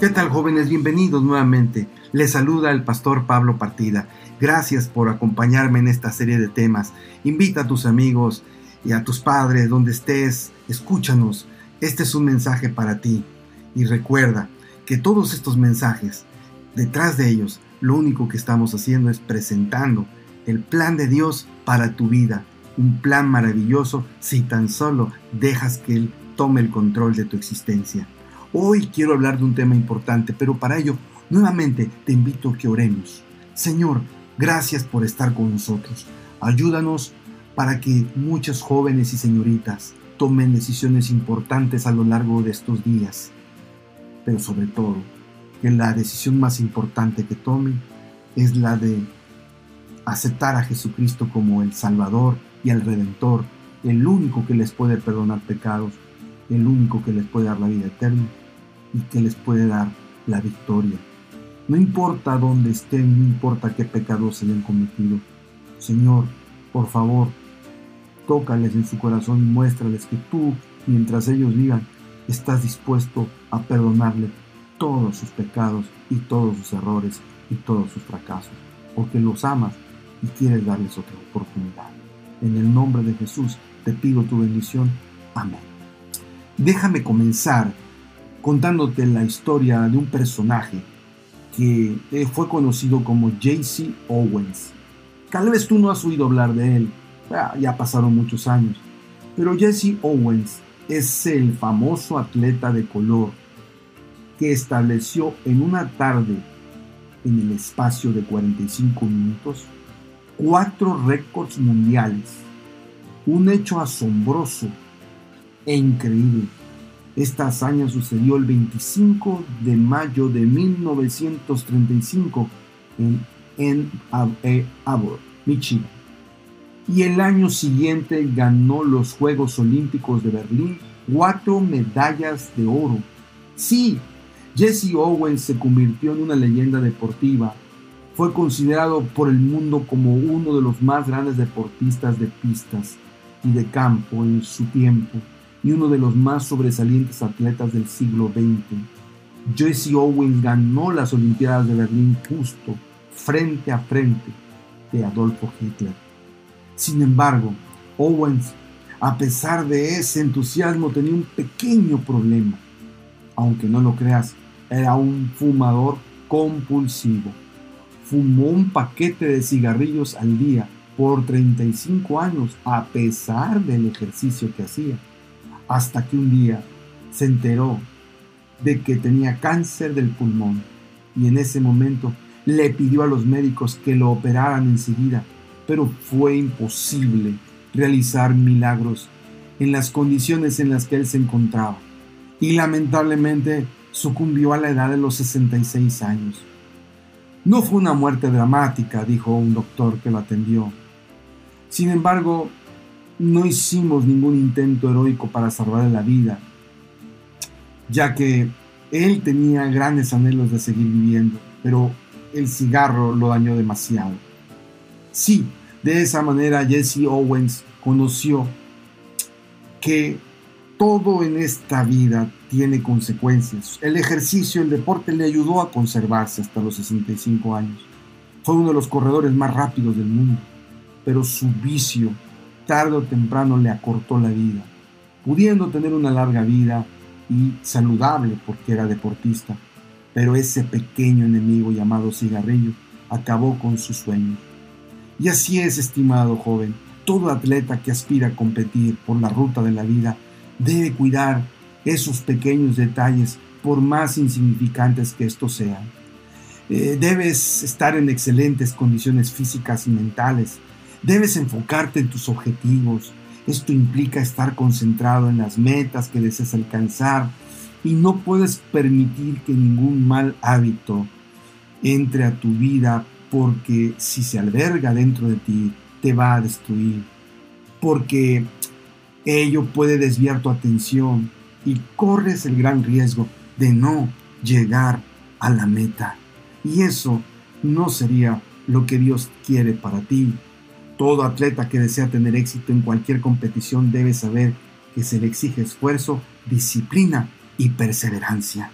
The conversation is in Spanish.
¿Qué tal jóvenes? Bienvenidos nuevamente. Les saluda el pastor Pablo Partida. Gracias por acompañarme en esta serie de temas. Invita a tus amigos y a tus padres donde estés. Escúchanos. Este es un mensaje para ti. Y recuerda que todos estos mensajes, detrás de ellos, lo único que estamos haciendo es presentando el plan de Dios para tu vida. Un plan maravilloso si tan solo dejas que Él tome el control de tu existencia. Hoy quiero hablar de un tema importante, pero para ello nuevamente te invito a que oremos. Señor, gracias por estar con nosotros. Ayúdanos para que muchos jóvenes y señoritas tomen decisiones importantes a lo largo de estos días. Pero sobre todo, que la decisión más importante que tomen es la de aceptar a Jesucristo como el Salvador y el Redentor, el único que les puede perdonar pecados, el único que les puede dar la vida eterna y que les puede dar la victoria. No importa dónde estén, no importa qué pecados se hayan cometido. Señor, por favor, tócales en su corazón y muéstrales que tú, mientras ellos vivan, estás dispuesto a perdonarle todos sus pecados y todos sus errores y todos sus fracasos, porque los amas y quieres darles otra oportunidad. En el nombre de Jesús te pido tu bendición. Amén. Déjame comenzar contándote la historia de un personaje que eh, fue conocido como JC Owens. Tal vez tú no has oído hablar de él, ya pasaron muchos años, pero Jesse Owens es el famoso atleta de color que estableció en una tarde en el espacio de 45 minutos cuatro récords mundiales, un hecho asombroso e increíble esta hazaña sucedió el 25 de mayo de 1935 en Ann Arbor, Michigan. Y el año siguiente ganó los Juegos Olímpicos de Berlín, cuatro medallas de oro. Sí, Jesse Owens se convirtió en una leyenda deportiva. Fue considerado por el mundo como uno de los más grandes deportistas de pistas y de campo en su tiempo y uno de los más sobresalientes atletas del siglo XX. Jesse Owens ganó las Olimpiadas de Berlín justo frente a frente de Adolfo Hitler. Sin embargo, Owens, a pesar de ese entusiasmo, tenía un pequeño problema. Aunque no lo creas, era un fumador compulsivo. Fumó un paquete de cigarrillos al día por 35 años a pesar del ejercicio que hacía hasta que un día se enteró de que tenía cáncer del pulmón y en ese momento le pidió a los médicos que lo operaran enseguida, pero fue imposible realizar milagros en las condiciones en las que él se encontraba y lamentablemente sucumbió a la edad de los 66 años. No fue una muerte dramática, dijo un doctor que lo atendió. Sin embargo, no hicimos ningún intento heroico para salvarle la vida, ya que él tenía grandes anhelos de seguir viviendo, pero el cigarro lo dañó demasiado. Sí, de esa manera Jesse Owens conoció que todo en esta vida tiene consecuencias. El ejercicio, el deporte le ayudó a conservarse hasta los 65 años. Fue uno de los corredores más rápidos del mundo, pero su vicio tarde o temprano le acortó la vida, pudiendo tener una larga vida y saludable porque era deportista, pero ese pequeño enemigo llamado cigarrillo acabó con sus sueños. Y así es, estimado joven, todo atleta que aspira a competir por la ruta de la vida debe cuidar esos pequeños detalles por más insignificantes que estos sean. Eh, debes estar en excelentes condiciones físicas y mentales Debes enfocarte en tus objetivos. Esto implica estar concentrado en las metas que deseas alcanzar y no puedes permitir que ningún mal hábito entre a tu vida porque si se alberga dentro de ti te va a destruir. Porque ello puede desviar tu atención y corres el gran riesgo de no llegar a la meta. Y eso no sería lo que Dios quiere para ti. Todo atleta que desea tener éxito en cualquier competición debe saber que se le exige esfuerzo, disciplina y perseverancia.